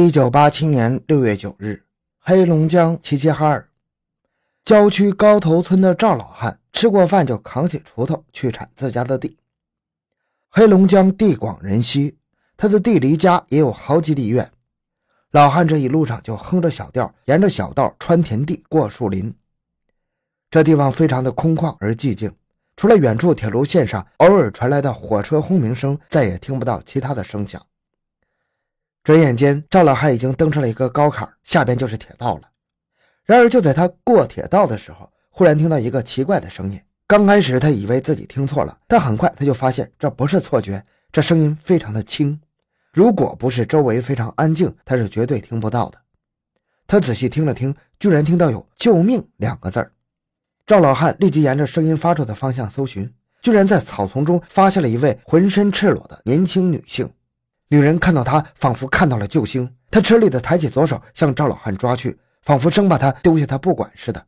一九八七年六月九日，黑龙江齐齐哈尔郊区高头村的赵老汉吃过饭就扛起锄头去铲自家的地。黑龙江地广人稀，他的地离家也有好几里远。老汉这一路上就哼着小调，沿着小道穿田地、过树林。这地方非常的空旷而寂静，除了远处铁路线上偶尔传来的火车轰鸣声，再也听不到其他的声响。转眼间，赵老汉已经登上了一个高坎，下边就是铁道了。然而，就在他过铁道的时候，忽然听到一个奇怪的声音。刚开始，他以为自己听错了，但很快他就发现这不是错觉，这声音非常的轻。如果不是周围非常安静，他是绝对听不到的。他仔细听了听，居然听到有“救命”两个字儿。赵老汉立即沿着声音发出的方向搜寻，居然在草丛中发现了一位浑身赤裸的年轻女性。女人看到他，仿佛看到了救星，她吃力地抬起左手向赵老汉抓去，仿佛生怕他丢下她不管似的，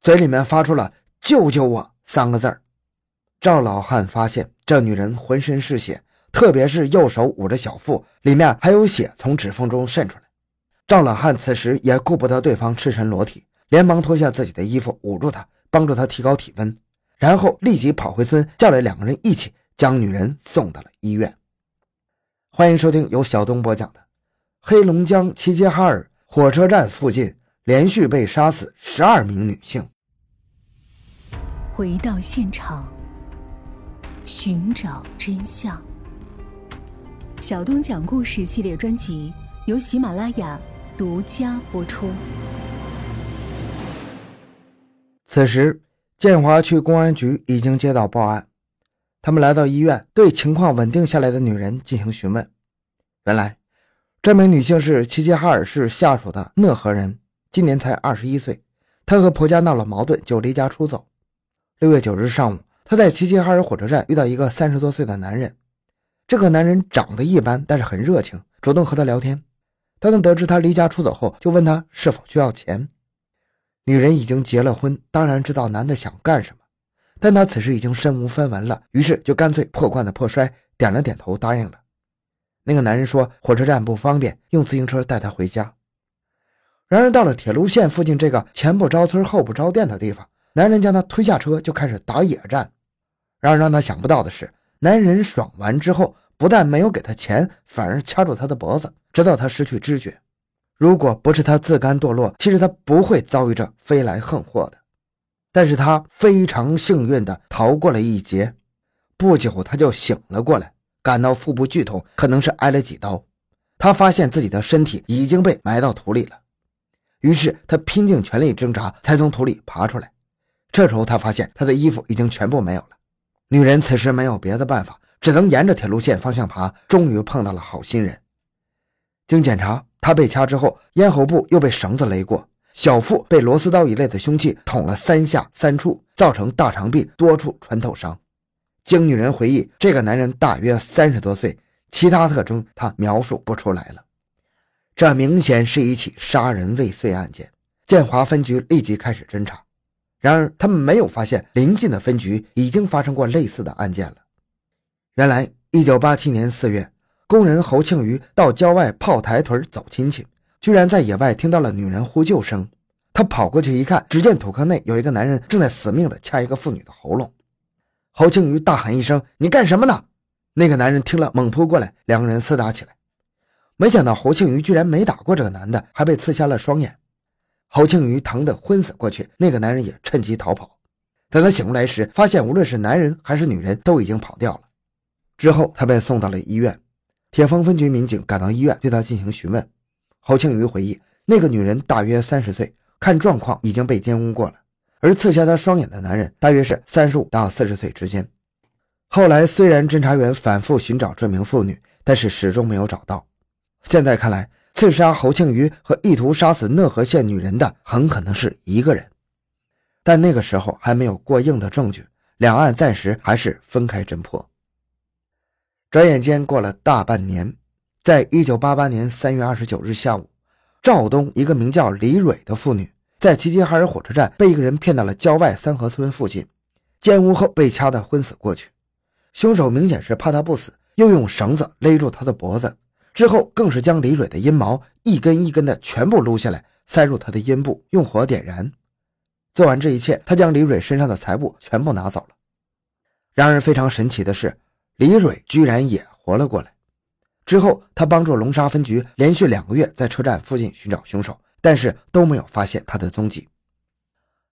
嘴里面发出了“救救我”三个字儿。赵老汉发现这女人浑身是血，特别是右手捂着小腹，里面还有血从指缝中渗出来。赵老汉此时也顾不得对方赤身裸体，连忙脱下自己的衣服捂住她，帮助她提高体温，然后立即跑回村，叫来两个人一起将女人送到了医院。欢迎收听由小东播讲的《黑龙江齐齐哈尔火车站附近连续被杀死十二名女性》。回到现场，寻找真相。小东讲故事系列专辑由喜马拉雅独家播出。此时，建华区公安局已经接到报案。他们来到医院，对情况稳定下来的女人进行询问。原来，这名女性是齐齐哈尔市下属的讷河人，今年才二十一岁。她和婆家闹了矛盾，就离家出走。六月九日上午，她在齐齐哈尔火车站遇到一个三十多岁的男人。这个男人长得一般，但是很热情，主动和她聊天。当他得知她离家出走后，就问她是否需要钱。女人已经结了婚，当然知道男的想干什么。但他此时已经身无分文了，于是就干脆破罐子破摔，点了点头答应了。那个男人说火车站不方便，用自行车带他回家。然而到了铁路线附近这个前不着村后不着店的地方，男人将他推下车就开始打野战。然而让他想不到的是，男人爽完之后，不但没有给他钱，反而掐住他的脖子，直到他失去知觉。如果不是他自甘堕落，其实他不会遭遇这飞来横祸的。但是他非常幸运地逃过了一劫，不久他就醒了过来，感到腹部剧痛，可能是挨了几刀。他发现自己的身体已经被埋到土里了，于是他拼尽全力挣扎，才从土里爬出来。这时候他发现他的衣服已经全部没有了。女人此时没有别的办法，只能沿着铁路线方向爬。终于碰到了好心人。经检查，他被掐之后，咽喉部又被绳子勒过。小腹被螺丝刀一类的凶器捅了三下三处，造成大肠壁多处穿透伤。经女人回忆，这个男人大约三十多岁，其他特征她描述不出来了。这明显是一起杀人未遂案件。建华分局立即开始侦查，然而他们没有发现临近的分局已经发生过类似的案件了。原来，一九八七年四月，工人侯庆余到郊外炮台屯走亲戚。居然在野外听到了女人呼救声，他跑过去一看，只见土坑内有一个男人正在死命地掐一个妇女的喉咙。侯庆余大喊一声：“你干什么呢？”那个男人听了，猛扑过来，两个人厮打起来。没想到侯庆余居然没打过这个男的，还被刺瞎了双眼。侯庆余疼得昏死过去，那个男人也趁机逃跑。等他醒过来时，发现无论是男人还是女人都已经跑掉了。之后，他被送到了医院。铁峰分局民警赶到医院，对他进行询问。侯庆余回忆，那个女人大约三十岁，看状况已经被奸污过了。而刺瞎她双眼的男人大约是三十五到四十岁之间。后来，虽然侦查员反复寻找这名妇女，但是始终没有找到。现在看来，刺杀侯庆余和意图杀死讷河县女人的很可能是一个人。但那个时候还没有过硬的证据，两案暂时还是分开侦破。转眼间过了大半年。在一九八八年三月二十九日下午，赵东一个名叫李蕊的妇女，在齐齐哈尔火车站被一个人骗到了郊外三河村附近，奸污后被掐得昏死过去。凶手明显是怕她不死，又用绳子勒住她的脖子，之后更是将李蕊的阴毛一根一根的全部撸下来，塞入她的阴部，用火点燃。做完这一切，他将李蕊身上的财物全部拿走了。然而非常神奇的是，李蕊居然也活了过来。之后，他帮助龙沙分局连续两个月在车站附近寻找凶手，但是都没有发现他的踪迹。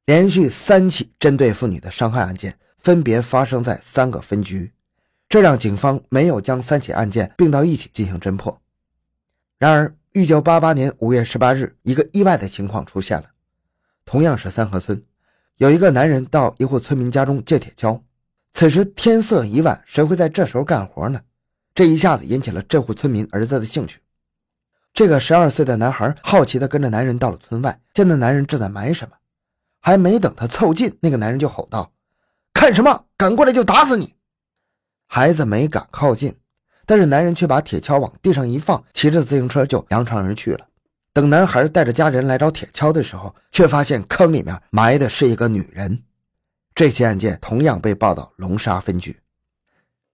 连续三起针对妇女的伤害案件，分别发生在三个分局，这让警方没有将三起案件并到一起进行侦破。然而，一九八八年五月十八日，一个意外的情况出现了。同样是三河村，有一个男人到一户村民家中借铁锹。此时天色已晚，谁会在这时候干活呢？这一下子引起了这户村民儿子的兴趣。这个十二岁的男孩好奇地跟着男人到了村外，见那男人正在埋什么。还没等他凑近，那个男人就吼道：“看什么？敢过来就打死你！”孩子没敢靠近，但是男人却把铁锹往地上一放，骑着自行车就扬长而去了。等男孩带着家人来找铁锹的时候，却发现坑里面埋的是一个女人。这起案件同样被报到龙沙分局。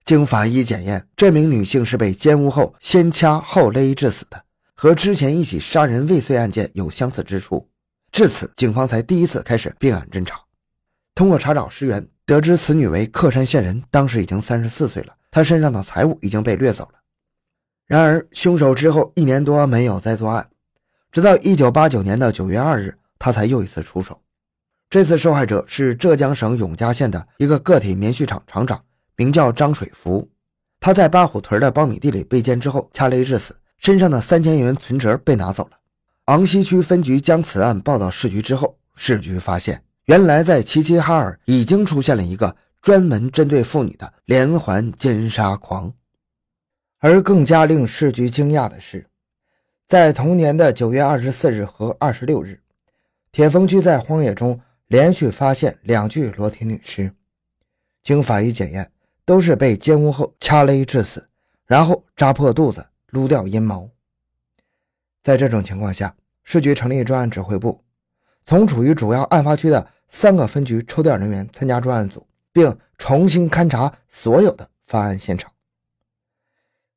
经法医检验，这名女性是被奸污后先掐后勒致死的，和之前一起杀人未遂案件有相似之处。至此，警方才第一次开始并案侦查。通过查找尸源，得知此女为克山县人，当时已经三十四岁了。她身上的财物已经被掠走了。然而，凶手之后一年多没有再作案。直到一九八九年的九月二日，他才又一次出手。这次受害者是浙江省永嘉县的一个个体棉絮厂厂长，名叫张水福。他在八虎屯的苞米地里被奸之后掐勒致死，身上的三千元存折被拿走了。昂西区分局将此案报到市局之后，市局发现，原来在齐齐哈尔已经出现了一个专门针对妇女的连环奸杀狂。而更加令市局惊讶的是。在同年的九月二十四日和二十六日，铁峰区在荒野中连续发现两具裸体女尸，经法医检验，都是被奸污后掐勒致死，然后扎破肚子撸掉阴毛。在这种情况下，市局成立专案指挥部，从处于主要案发区的三个分局抽调人员参加专案组，并重新勘查所有的发案现场。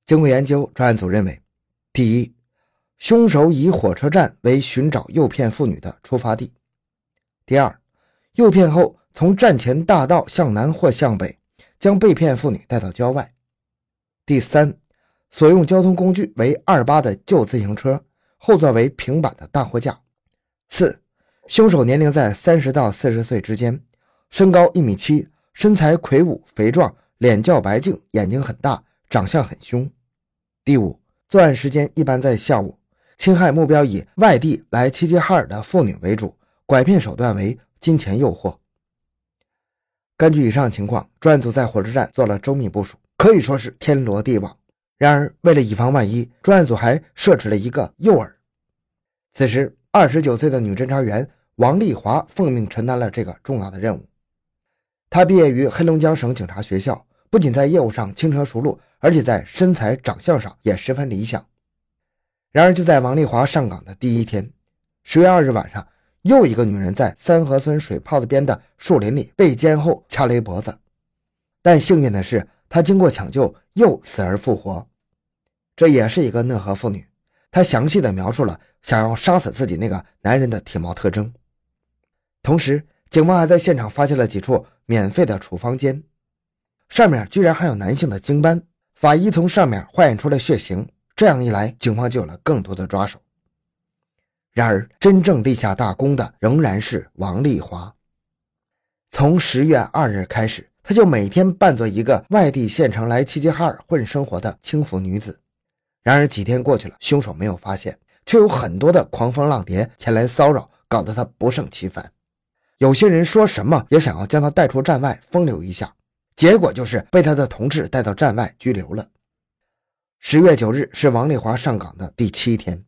经过研究，专案组认为，第一。凶手以火车站为寻找诱骗妇女的出发地。第二，诱骗后从站前大道向南或向北，将被骗妇女带到郊外。第三，所用交通工具为二八的旧自行车，后座为平板的大货架。四，凶手年龄在三十到四十岁之间，身高一米七，身材魁梧肥壮，脸较白净，眼睛很大，长相很凶。第五，作案时间一般在下午。侵害目标以外地来齐齐哈尔的妇女为主，拐骗手段为金钱诱惑。根据以上情况，专案组在火车站做了周密部署，可以说是天罗地网。然而，为了以防万一，专案组还设置了一个诱饵。此时，二十九岁的女侦查员王丽华奉命承担了这个重要的任务。她毕业于黑龙江省警察学校，不仅在业务上轻车熟路，而且在身材长相上也十分理想。然而，就在王丽华上岗的第一天，十月二日晚上，又一个女人在三河村水泡子边的树林里被奸后掐勒脖子。但幸运的是，她经过抢救又死而复活。这也是一个讷河妇女，她详细的描述了想要杀死自己那个男人的体貌特征。同时，警方还在现场发现了几处免费的处方间，上面居然还有男性的精斑。法医从上面化验出了血型。这样一来，警方就有了更多的抓手。然而，真正立下大功的仍然是王丽华。从十月二日开始，他就每天扮作一个外地县城来齐齐哈尔混生活的轻浮女子。然而，几天过去了，凶手没有发现，却有很多的狂蜂浪蝶前来骚扰，搞得他不胜其烦。有些人说什么也想要将他带出站外风流一下，结果就是被他的同志带到站外拘留了。十月九日是王丽华上岗的第七天，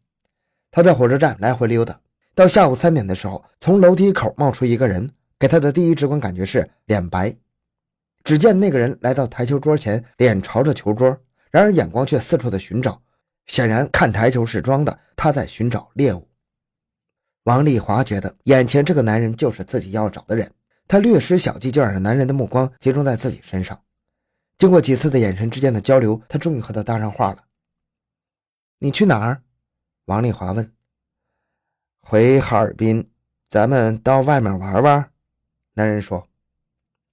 他在火车站来回溜达，到下午三点的时候，从楼梯口冒出一个人，给他的第一直观感觉是脸白。只见那个人来到台球桌前，脸朝着球桌，然而眼光却四处的寻找，显然看台球是装的，他在寻找猎物。王丽华觉得眼前这个男人就是自己要找的人，他略施小计就让男人的目光集中在自己身上。经过几次的眼神之间的交流，他终于和他搭上话了。你去哪儿？王丽华问。回哈尔滨，咱们到外面玩玩。男人说：“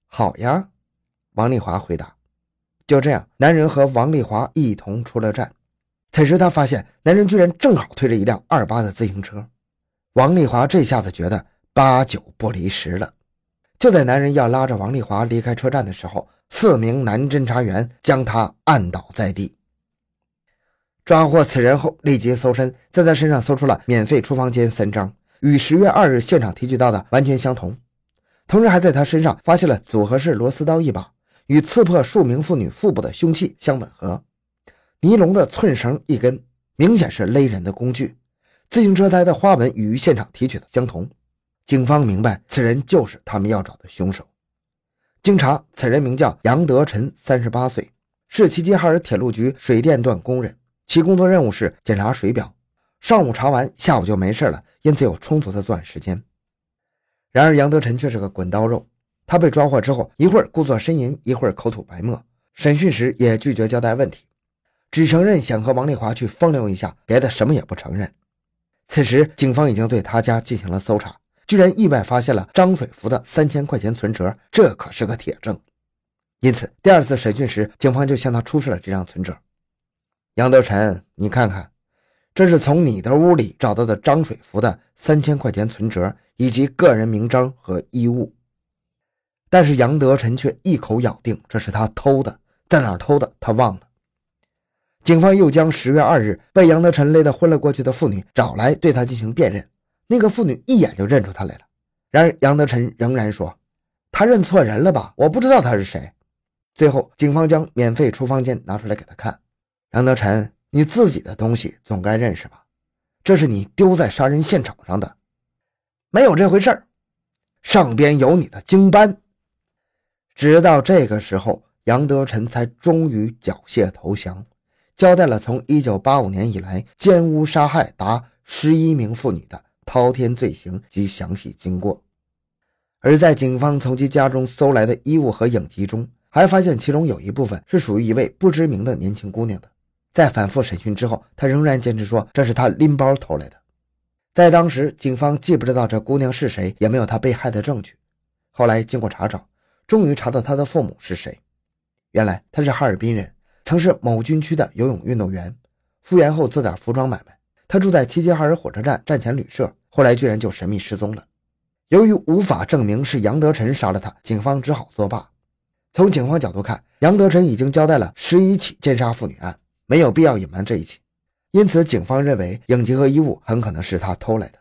好呀。”王丽华回答。就这样，男人和王丽华一同出了站。此时他发现，男人居然正好推着一辆二八的自行车。王丽华这下子觉得八九不离十了。就在男人要拉着王丽华离开车站的时候，四名男侦查员将他按倒在地。抓获此人后，立即搜身，在他身上搜出了免费厨房间三张，与十月二日现场提取到的完全相同。同时，还在他身上发现了组合式螺丝刀一把，与刺破数名妇女腹部的凶器相吻合。尼龙的寸绳一根，明显是勒人的工具。自行车胎的花纹与现场提取的相同。警方明白，此人就是他们要找的凶手。经查，此人名叫杨德臣，三十八岁，是齐齐哈尔铁路局水电段工人。其工作任务是检查水表，上午查完，下午就没事了，因此有充足的作案时间。然而杨德臣却是个滚刀肉，他被抓获之后，一会儿故作呻吟，一会儿口吐白沫，审讯时也拒绝交代问题，只承认想和王丽华去风流一下，别的什么也不承认。此时，警方已经对他家进行了搜查，居然意外发现了张水福的三千块钱存折，这可是个铁证。因此，第二次审讯时，警方就向他出示了这张存折。杨德臣，你看看，这是从你的屋里找到的张水福的三千块钱存折以及个人名章和衣物。但是杨德臣却一口咬定这是他偷的，在哪偷的他忘了。警方又将十月二日被杨德臣勒得昏了过去的妇女找来，对他进行辨认。那个妇女一眼就认出他来了。然而杨德臣仍然说：“他认错人了吧？我不知道他是谁。”最后，警方将免费处方笺拿出来给他看。杨德臣，你自己的东西总该认识吧？这是你丢在杀人现场上的，没有这回事儿。上边有你的经斑。直到这个时候，杨德臣才终于缴械投降，交代了从1985年以来奸污杀害达十一名妇女的滔天罪行及详细经过。而在警方从其家中搜来的衣物和影集中，还发现其中有一部分是属于一位不知名的年轻姑娘的。在反复审讯之后，他仍然坚持说这是他拎包偷来的。在当时，警方既不知道这姑娘是谁，也没有她被害的证据。后来经过查找，终于查到她的父母是谁。原来他是哈尔滨人，曾是某军区的游泳运动员，复员后做点服装买卖。他住在齐齐哈尔火车站站前旅社，后来居然就神秘失踪了。由于无法证明是杨德臣杀了他，警方只好作罢。从警方角度看，杨德臣已经交代了十一起奸杀妇女案。没有必要隐瞒这一切，因此警方认为影集和衣物很可能是他偷来的。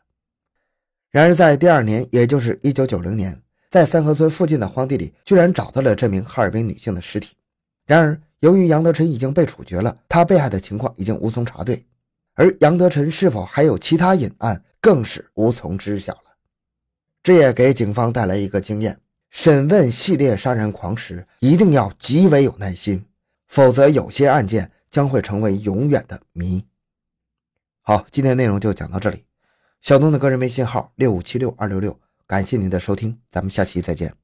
然而，在第二年，也就是一九九零年，在三河村附近的荒地里，居然找到了这名哈尔滨女性的尸体。然而，由于杨德臣已经被处决了，他被害的情况已经无从查对，而杨德臣是否还有其他隐案，更是无从知晓了。这也给警方带来一个经验：审问系列杀人狂时，一定要极为有耐心，否则有些案件。将会成为永远的迷。好，今天内容就讲到这里。小东的个人微信号六五七六二六六，感谢您的收听，咱们下期再见。